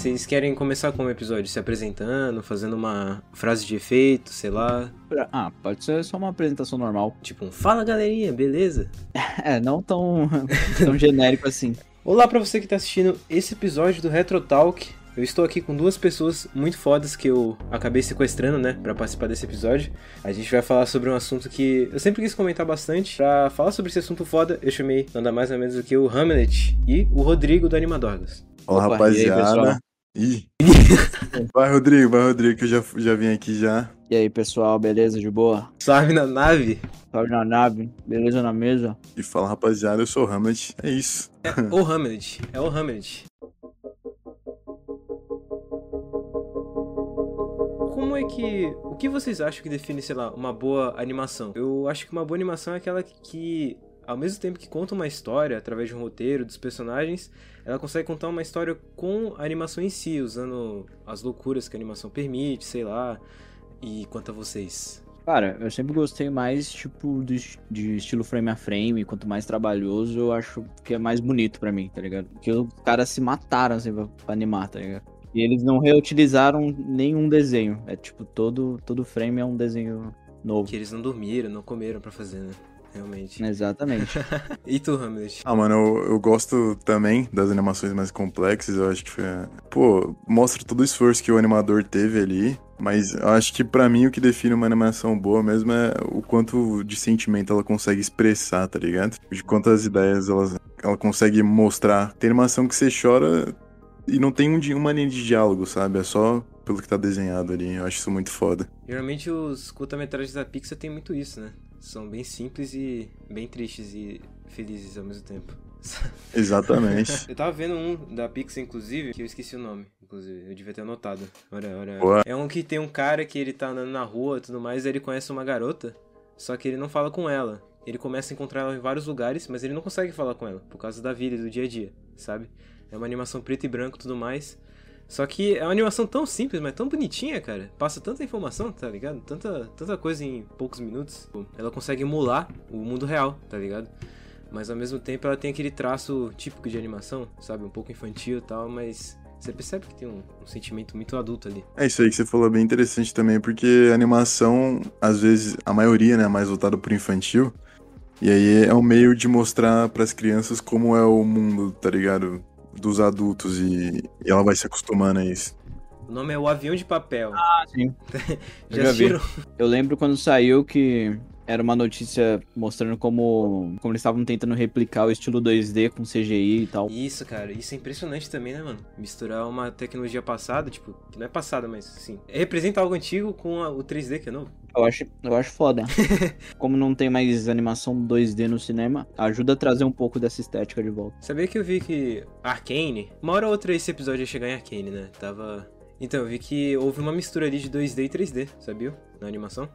Vocês querem começar como episódio? Se apresentando, fazendo uma frase de efeito, sei lá. Ah, pode ser só uma apresentação normal. Tipo um fala galerinha, beleza? É, não tão, tão genérico assim. Olá pra você que tá assistindo esse episódio do Retro Talk. Eu estou aqui com duas pessoas muito fodas que eu acabei sequestrando, né, para participar desse episódio. A gente vai falar sobre um assunto que eu sempre quis comentar bastante. Pra falar sobre esse assunto foda, eu chamei nada mais nada menos do que o Hamlet e o Rodrigo do Animadorgas. Olá, Opa, rapaziada. e Ih. vai, Rodrigo, vai, Rodrigo, que eu já, já vim aqui já. E aí, pessoal, beleza? De boa? Suave na nave? Salve na nave, beleza na mesa? E fala, rapaziada, eu sou o Hamlet. É isso. É o Hamlet. É o Hamlet. Como é que. O que vocês acham que define, sei lá, uma boa animação? Eu acho que uma boa animação é aquela que, ao mesmo tempo que conta uma história através de um roteiro, dos personagens, ela consegue contar uma história com a animação em si, usando as loucuras que a animação permite, sei lá. E quanto a vocês? Cara, eu sempre gostei mais, tipo, de, de estilo frame a frame. Quanto mais trabalhoso, eu acho que é mais bonito pra mim, tá ligado? Porque os caras se mataram, assim, pra, pra animar, tá ligado? E eles não reutilizaram nenhum desenho. É tipo, todo, todo frame é um desenho novo. Que eles não dormiram, não comeram pra fazer, né? Realmente. Exatamente. E tu, Hamlet? Ah, mano, eu, eu gosto também das animações mais complexas. Eu acho que foi. Pô, mostra todo o esforço que o animador teve ali. Mas eu acho que pra mim o que define uma animação boa mesmo é o quanto de sentimento ela consegue expressar, tá ligado? De quantas ideias ela, ela consegue mostrar. Tem animação que você chora e não tem um, uma linha de diálogo, sabe? É só pelo que tá desenhado ali. Eu acho isso muito foda. Geralmente os curta-metragens da Pixar tem muito isso, né? São bem simples e bem tristes e felizes ao mesmo tempo. Exatamente. Eu tava vendo um da Pixar, inclusive, que eu esqueci o nome. Inclusive, eu devia ter anotado. Olha, olha. Boa. É um que tem um cara que ele tá andando na rua e tudo mais, aí ele conhece uma garota, só que ele não fala com ela. Ele começa a encontrar ela em vários lugares, mas ele não consegue falar com ela, por causa da vida e do dia a dia, sabe? É uma animação preto e branco e tudo mais. Só que é uma animação tão simples, mas tão bonitinha, cara. Passa tanta informação, tá ligado? Tanta, tanta coisa em poucos minutos. Ela consegue emular o mundo real, tá ligado? Mas ao mesmo tempo ela tem aquele traço típico de animação, sabe? Um pouco infantil e tal, mas você percebe que tem um, um sentimento muito adulto ali. É isso aí que você falou, bem interessante também, porque animação, às vezes, a maioria, né, é mais voltada pro infantil. E aí é um meio de mostrar pras crianças como é o mundo, tá ligado? Dos adultos e, e ela vai se acostumando a isso. O nome é O Avião de Papel. Ah, sim. Já já vi. assistiram? Eu lembro quando saiu que era uma notícia mostrando como, como eles estavam tentando replicar o estilo 2D com CGI e tal. Isso, cara, isso é impressionante também, né, mano? Misturar uma tecnologia passada, tipo, que não é passada, mas sim. Representa algo antigo com a- o 3D que é novo. Eu acho, eu acho foda. Como não tem mais animação 2D no cinema, ajuda a trazer um pouco dessa estética de volta. Sabia que eu vi que Arcane, uma hora ou outra esse episódio ia chegar em Arcane, né? Tava. Então, eu vi que houve uma mistura ali de 2D e 3D, sabia? Na animação.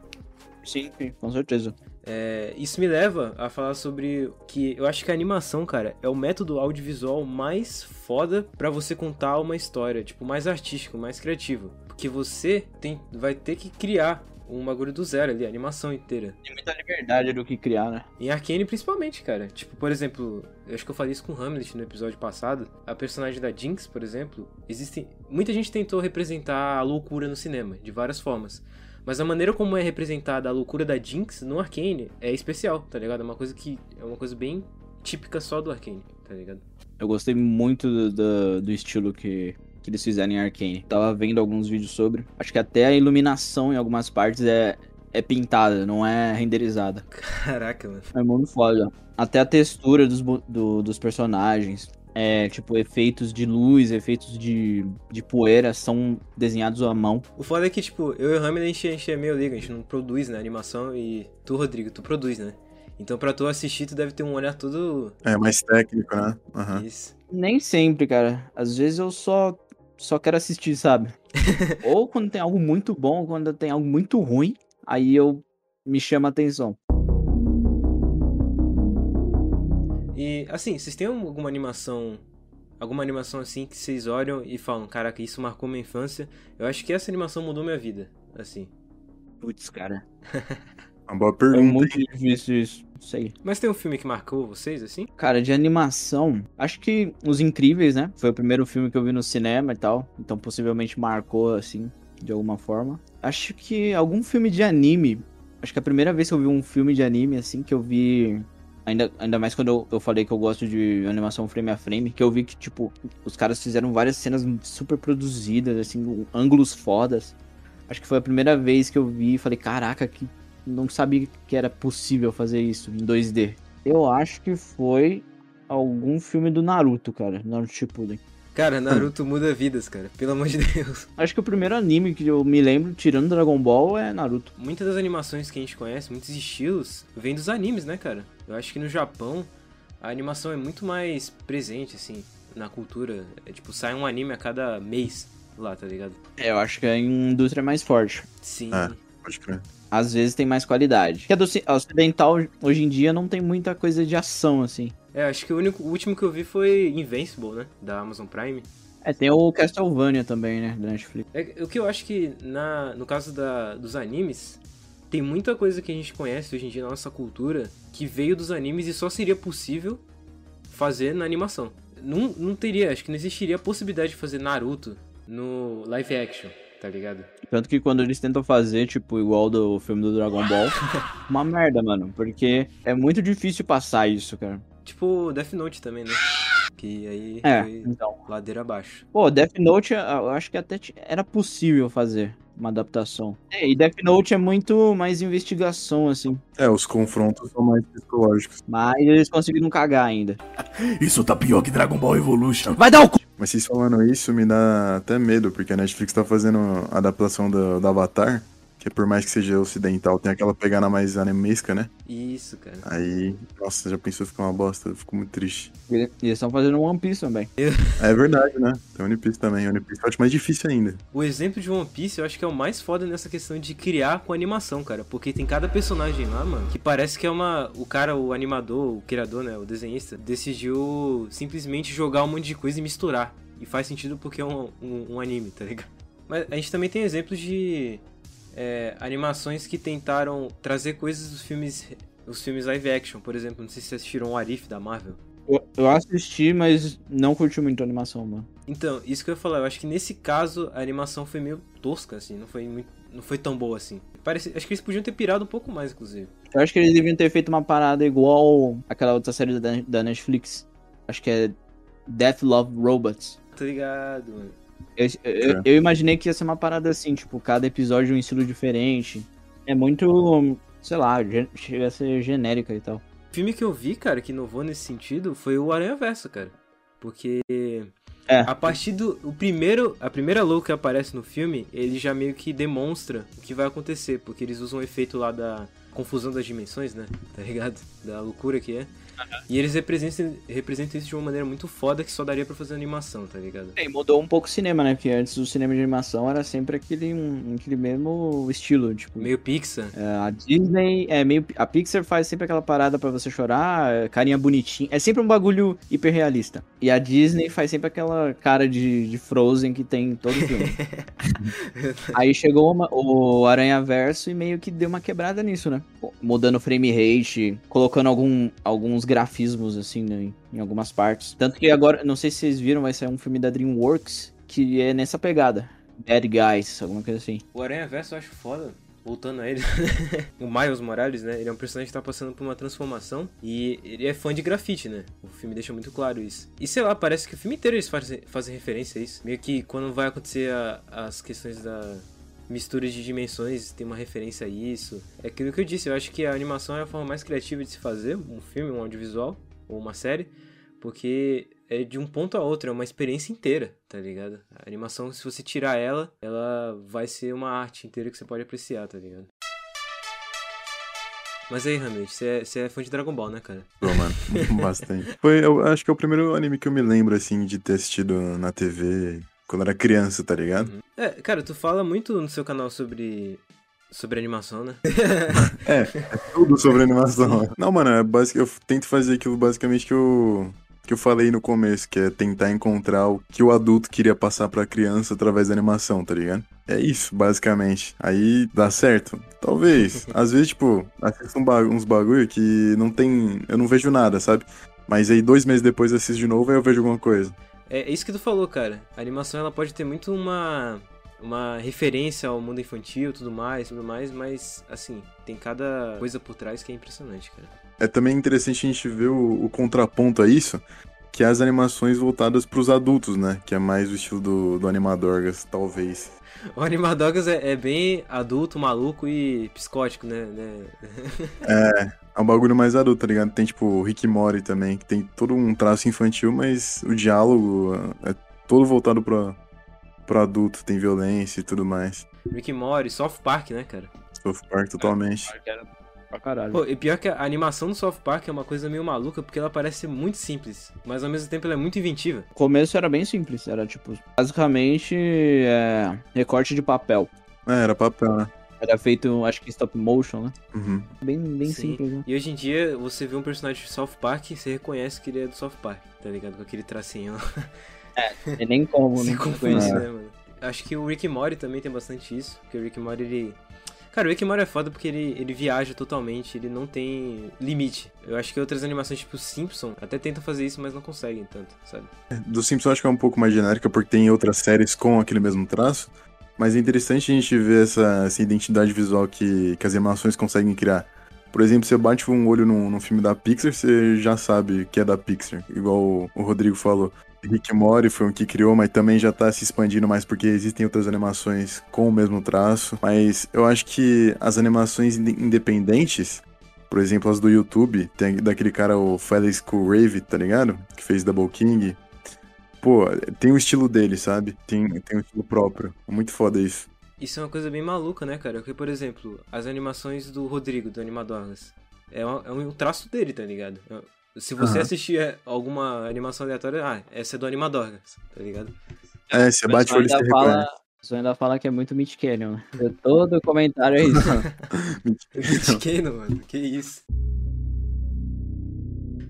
Sim, sim, com certeza. É, isso me leva a falar sobre que eu acho que a animação, cara, é o método audiovisual mais foda pra você contar uma história, tipo, mais artístico, mais criativo. Porque você tem, vai ter que criar um bagulho do zero ali, a animação inteira. Tem muita liberdade do que criar, né? Em Arcane, principalmente, cara. Tipo, por exemplo, eu acho que eu falei isso com Hamlet no episódio passado. A personagem da Jinx, por exemplo, existem. Muita gente tentou representar a loucura no cinema, de várias formas. Mas a maneira como é representada a loucura da Jinx no Arcane é especial, tá ligado? É uma coisa que. É uma coisa bem típica só do Arcane, tá ligado? Eu gostei muito do, do, do estilo que, que eles fizeram em Arcane. Tava vendo alguns vídeos sobre. Acho que até a iluminação em algumas partes é, é pintada, não é renderizada. Caraca, mano. É muito foda. Até a textura dos, do- dos personagens. É, tipo, efeitos de luz, efeitos de, de poeira são desenhados à mão. O foda é que, tipo, eu e o Hamlet, a gente, a gente é meio liga, a gente não produz, né, animação e tu, Rodrigo, tu produz, né? Então pra tu assistir, tu deve ter um olhar todo. É mais técnico, né? Aham. Isso. Nem sempre, cara. Às vezes eu só, só quero assistir, sabe? ou quando tem algo muito bom, ou quando tem algo muito ruim, aí eu me chama a atenção. E assim, vocês têm alguma animação. Alguma animação assim que vocês olham e falam, caraca, isso marcou minha infância. Eu acho que essa animação mudou minha vida. Assim. Putz, cara. Uma boa É pergunta. muito difícil isso. Não sei. Mas tem um filme que marcou vocês, assim? Cara, de animação, acho que Os Incríveis, né? Foi o primeiro filme que eu vi no cinema e tal. Então possivelmente marcou, assim, de alguma forma. Acho que algum filme de anime. Acho que a primeira vez que eu vi um filme de anime, assim, que eu vi. Ainda, ainda mais quando eu, eu falei que eu gosto de animação frame a frame, que eu vi que, tipo, os caras fizeram várias cenas super produzidas, assim, ângulos fodas. Acho que foi a primeira vez que eu vi e falei, caraca, que não sabia que era possível fazer isso em 2D. Eu acho que foi algum filme do Naruto, cara, Naruto Shippuden. Cara, Naruto muda vidas, cara. Pelo amor de Deus. Acho que o primeiro anime que eu me lembro, tirando Dragon Ball, é Naruto. Muitas das animações que a gente conhece, muitos estilos, vêm dos animes, né, cara? Eu acho que no Japão a animação é muito mais presente, assim, na cultura. É tipo, sai um anime a cada mês lá, tá ligado? É, eu acho que a indústria é mais forte. Sim. É. Pode crer. Às vezes tem mais qualidade. Porque a do ci- a ocidental, hoje em dia, não tem muita coisa de ação, assim. É, acho que o, único, o último que eu vi foi Invincible, né? Da Amazon Prime. É, tem o Castlevania também, né, da Netflix. É, o que eu acho que na, no caso da, dos animes, tem muita coisa que a gente conhece hoje em dia na nossa cultura que veio dos animes e só seria possível fazer na animação. Não, não teria, acho que não existiria a possibilidade de fazer Naruto no live action, tá ligado? Tanto que quando eles tentam fazer, tipo, igual do filme do Dragon Ball, uma merda, mano. Porque é muito difícil passar isso, cara. Tipo Death Note também, né? Que aí É, foi então. ladeira abaixo. Pô, Death Note, eu acho que até era possível fazer uma adaptação. É, e Death Note é muito mais investigação, assim. É, os confrontos são mais psicológicos. Mas eles conseguiram cagar ainda. Isso tá pior que Dragon Ball Evolution. Vai dar o cu! Mas vocês falando isso me dá até medo, porque a Netflix tá fazendo a adaptação do, do Avatar, que por mais que seja ocidental, tem aquela pegada mais animesca, né? Isso, cara. Aí, nossa, já pensou ficar uma bosta? Eu fico muito triste. Eles estão fazendo One Piece também. É verdade, né? Tem One Piece também. One Piece eu acho mais difícil ainda. O exemplo de One Piece eu acho que é o mais foda nessa questão de criar com animação, cara. Porque tem cada personagem lá, mano, que parece que é uma. O cara, o animador, o criador, né? O desenhista, decidiu simplesmente jogar um monte de coisa e misturar. E faz sentido porque é um, um, um anime, tá ligado? Mas a gente também tem exemplos de é, animações que tentaram trazer coisas dos filmes. Os filmes live action, por exemplo, não sei se vocês assistiram o Arif da Marvel. Eu, assisti, mas não curti muito a animação, mano. Então, isso que eu ia falar, eu acho que nesse caso a animação foi meio tosca, assim, não foi muito, não foi tão boa assim. Parece, acho que eles podiam ter pirado um pouco mais, inclusive. Eu acho que eles deviam ter feito uma parada igual aquela outra série da, da Netflix. Acho que é Death Love Robots. Tá ligado, mano? Eu, eu, eu imaginei que ia ser uma parada assim, tipo, cada episódio um estilo diferente. É muito, sei lá, chega a ser genérica e tal. O filme que eu vi, cara, que inovou nesse sentido foi o Aranha Verso, cara. Porque É. a partir do o primeiro, a primeira logo que aparece no filme, ele já meio que demonstra o que vai acontecer, porque eles usam o efeito lá da confusão das dimensões, né? Tá ligado? Da loucura que é. E eles representam, representam isso de uma maneira muito foda que só daria pra fazer animação, tá ligado? É, e mudou um pouco o cinema, né? Porque antes o cinema de animação era sempre aquele, um, aquele mesmo estilo, tipo. Meio Pixar. É, a Disney é meio. A Pixar faz sempre aquela parada pra você chorar, carinha bonitinha. É sempre um bagulho hiperrealista. E a Disney faz sempre aquela cara de, de Frozen que tem em todo filme. Aí chegou uma- o Aranha Verso e meio que deu uma quebrada nisso, né? Mudando o frame rate, colocando algum, alguns grafismos, assim, né, em, algumas partes. Tanto que agora, não sei se vocês viram, vai sair um filme da DreamWorks que é nessa pegada. Bad Guys, alguma coisa assim. O Aranha Verso eu acho foda. Voltando a ele, o Miles Morales, né? Ele é um personagem que tá passando por uma transformação e ele é fã de grafite, né? O filme deixa muito claro isso. E sei lá, parece que o filme inteiro eles fazem, fazem referência a isso. Meio que quando vai acontecer a- as questões da mistura de dimensões, tem uma referência a isso. É aquilo que eu disse, eu acho que a animação é a forma mais criativa de se fazer, um filme, um audiovisual ou uma série, porque é de um ponto a outro, é uma experiência inteira, tá ligado? A animação, se você tirar ela, ela vai ser uma arte inteira que você pode apreciar, tá ligado? Mas aí, Hamlet, você é, é fã de Dragon Ball, né, cara? Pô, mano, bastante. Foi, eu acho que é o primeiro anime que eu me lembro, assim, de ter assistido na TV quando era criança, tá ligado? É, cara, tu fala muito no seu canal sobre. sobre animação, né? É, é tudo sobre animação. Não, mano, é basic, eu tento fazer aquilo basicamente que eu, que eu falei no começo, que é tentar encontrar o que o adulto queria passar pra criança através da animação, tá ligado? É isso, basicamente. Aí dá certo? Talvez. Às vezes, tipo, assisto um uns bagulho que não tem. Eu não vejo nada, sabe? Mas aí dois meses depois eu assisto de novo e eu vejo alguma coisa. É, é isso que tu falou, cara. A animação ela pode ter muito uma uma referência ao mundo infantil, tudo mais, tudo mais, mas assim, tem cada coisa por trás que é impressionante, cara. É também interessante a gente ver o, o contraponto a isso, que é as animações voltadas pros adultos, né? Que é mais o estilo do, do Animadorgas, talvez. O Animadogas é, é bem adulto, maluco e psicótico, né? né? É um bagulho mais adulto, tá ligado? Tem tipo o Rick Morty também, que tem todo um traço infantil, mas o diálogo é todo voltado pra, pro adulto, tem violência e tudo mais. Rick Morty, South Park, né, cara? South Park totalmente. Pra caralho. Pô, e pior que a animação do South Park é uma coisa meio maluca, porque ela parece ser muito simples, mas ao mesmo tempo ela é muito inventiva. O começo era bem simples, era tipo, basicamente, é, recorte de papel. É, era papel, né? Era feito, acho que stop motion, né? Uhum. Bem, bem Sim. simples, né? E hoje em dia, você vê um personagem de South Park e você reconhece que ele é do South Park, tá ligado? Com aquele tracinho. Tem nem como, Se né? confunde, Conhecer. né, mano? Acho que o Rick Morty também tem bastante isso, porque o Rick Morty, ele... Cara, o Morty é foda porque ele, ele viaja totalmente, ele não tem limite. Eu acho que outras animações, tipo Simpson, até tentam fazer isso, mas não conseguem tanto, sabe? Do Simpsons eu acho que é um pouco mais genérica, porque tem outras séries com aquele mesmo traço. Mas é interessante a gente ver essa, essa identidade visual que, que as animações conseguem criar. Por exemplo, você bate um olho num, num filme da Pixar, você já sabe que é da Pixar. Igual o, o Rodrigo falou. Rick Mori foi um que criou, mas também já tá se expandindo mais porque existem outras animações com o mesmo traço. Mas eu acho que as animações inde- independentes, por exemplo, as do YouTube, tem daquele cara, o Felix Rave, tá ligado? Que fez Double King. Pô, tem o estilo dele, sabe? Tem, tem um estilo próprio. Muito foda isso. Isso é uma coisa bem maluca, né, cara? Porque, por exemplo, as animações do Rodrigo, do Animadorgas, é, um- é um traço dele, tá ligado? Se você Aham. assistir alguma animação aleatória, ah, essa é do Animadorgas, tá ligado? É, você bate o olho e você fala, pessoal ainda fala que é muito Mitch Canyon. né? Todo comentário é isso. Pequeno, mano, que isso.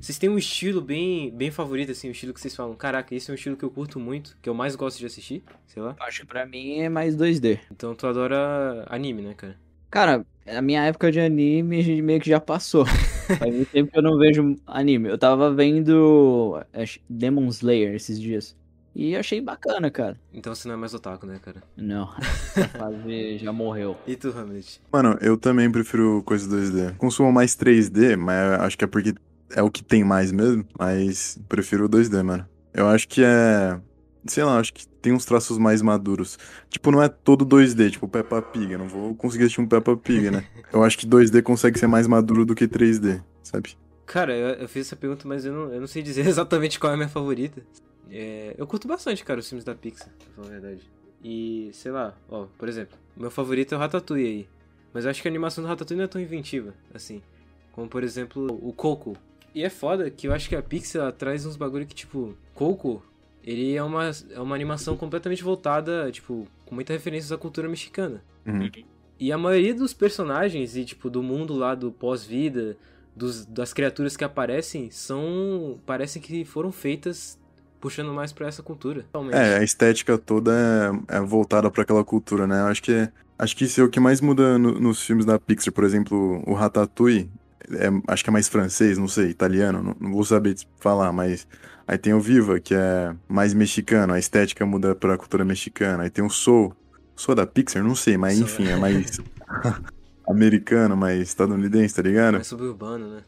Vocês têm um estilo bem, bem favorito, assim, um estilo que vocês falam, caraca, esse é um estilo que eu curto muito, que eu mais gosto de assistir, sei lá. Acho que pra mim é mais 2D. Então tu adora anime, né, cara? Cara, a minha época de anime meio que já passou. Faz muito tempo que eu não vejo anime. Eu tava vendo acho, Demon Slayer esses dias. E eu achei bacana, cara. Então você não é mais otaku, né, cara? Não, fase já morreu. E tu, Hamlet? Mano, eu também prefiro coisa 2D. Consumo mais 3D, mas acho que é porque é o que tem mais mesmo. Mas prefiro o 2D, mano. Eu acho que é. Sei lá, acho que tem uns traços mais maduros. Tipo, não é todo 2D, tipo Peppa Pig. Eu não vou conseguir assistir um Peppa Pig, né? Eu acho que 2D consegue ser mais maduro do que 3D, sabe? Cara, eu, eu fiz essa pergunta, mas eu não, eu não sei dizer exatamente qual é a minha favorita. É, eu curto bastante, cara, os filmes da Pixar, pra falar a verdade. E, sei lá, ó, por exemplo, meu favorito é o Ratatouille aí. Mas eu acho que a animação do Ratatouille não é tão inventiva, assim. Como, por exemplo, o Coco. E é foda que eu acho que a Pixar traz uns bagulho que, tipo, Coco, ele é uma, é uma animação completamente voltada, tipo, com muita referências à cultura mexicana. Uhum. E a maioria dos personagens e, tipo, do mundo lá do pós-vida, dos- das criaturas que aparecem, são. parecem que foram feitas puxando mais pra essa cultura. Totalmente. É, a estética toda é, é voltada pra aquela cultura, né? Eu acho que acho que isso é o que mais muda no- nos filmes da Pixar. Por exemplo, o Ratatouille, é- acho que é mais francês, não sei, italiano, não, não vou saber falar, mas aí tem o Viva, que é mais mexicano, a estética muda pra cultura mexicana. Aí tem o Soul, Soul é da Pixar, não sei, mas Soul, enfim, é. é mais americano, mais estadunidense, tá ligado? Mais suburbano, né?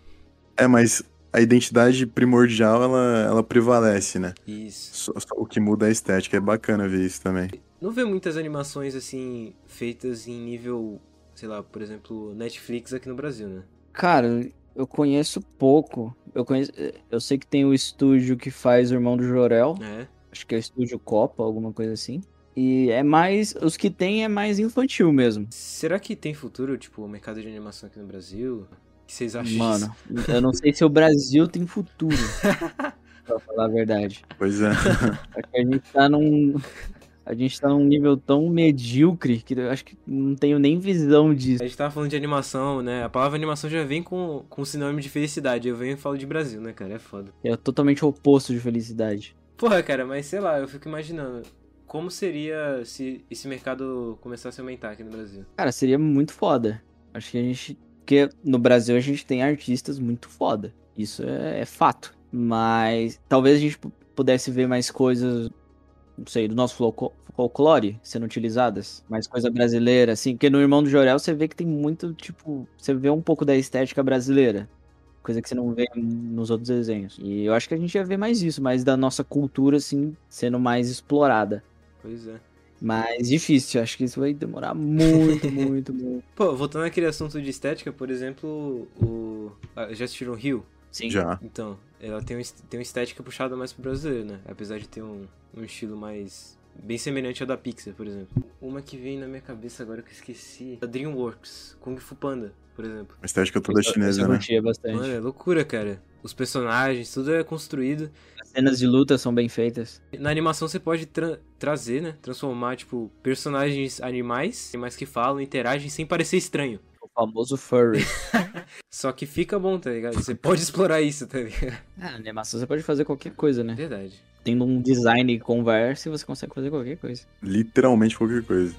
É, mas a identidade primordial, ela, ela prevalece, né? Isso. Só- só o que muda é a estética, é bacana ver isso também. Não vê muitas animações assim, feitas em nível, sei lá, por exemplo, Netflix aqui no Brasil, né? Cara, eu conheço pouco. Eu conheço, eu sei que tem o estúdio que faz o Irmão do Jorel. É. Acho que é o estúdio Copa, alguma coisa assim. E é mais. Os que tem é mais infantil mesmo. Será que tem futuro, tipo, o mercado de animação aqui no Brasil? O que vocês acham Mano, disso? eu não sei se o Brasil tem futuro. pra falar a verdade. Pois é. Acho que a gente tá num. A gente tá num nível tão medíocre que eu acho que não tenho nem visão disso. A gente tava falando de animação, né? A palavra animação já vem com, com sinônimo de felicidade. Eu venho e falo de Brasil, né, cara? É foda. É totalmente o oposto de felicidade. Porra, cara, mas sei lá, eu fico imaginando. como seria se esse mercado começasse a aumentar aqui no Brasil? Cara, seria muito foda. Acho que a gente. Porque no Brasil a gente tem artistas muito foda. Isso é, é fato. Mas talvez a gente pu- pudesse ver mais coisas, não sei, do nosso folclore sendo utilizadas. Mais coisa brasileira, assim. Porque no Irmão do Jorel você vê que tem muito, tipo. Você vê um pouco da estética brasileira. Coisa que você não vê nos outros desenhos. E eu acho que a gente ia ver mais isso, mais da nossa cultura, assim, sendo mais explorada. Pois é. Mas difícil, acho que isso vai demorar muito, muito, muito. Pô, voltando àquele assunto de estética, por exemplo, o. ah, Já assistiram Rio? Sim. Já. Então, ela tem, um, tem uma estética puxada mais pro brasileiro, né? Apesar de ter um, um estilo mais. bem semelhante ao da Pixar, por exemplo. Uma que vem na minha cabeça agora que eu esqueci. A Dreamworks, Kung Fu Panda, por exemplo. A estética toda Isso- chinesa, eu né? curtia bastante. Mano, é loucura, cara. Os personagens, tudo é construído. As cenas de luta são bem feitas. Na animação você pode tra- trazer, né? Transformar, tipo, personagens animais, animais que falam, interagem sem parecer estranho. O famoso furry. Só que fica bom, tá ligado? Você pode explorar isso, tá ligado? ah, animação você pode fazer qualquer coisa, né? Verdade. Tendo um design e conversa, você consegue fazer qualquer coisa. Literalmente qualquer coisa.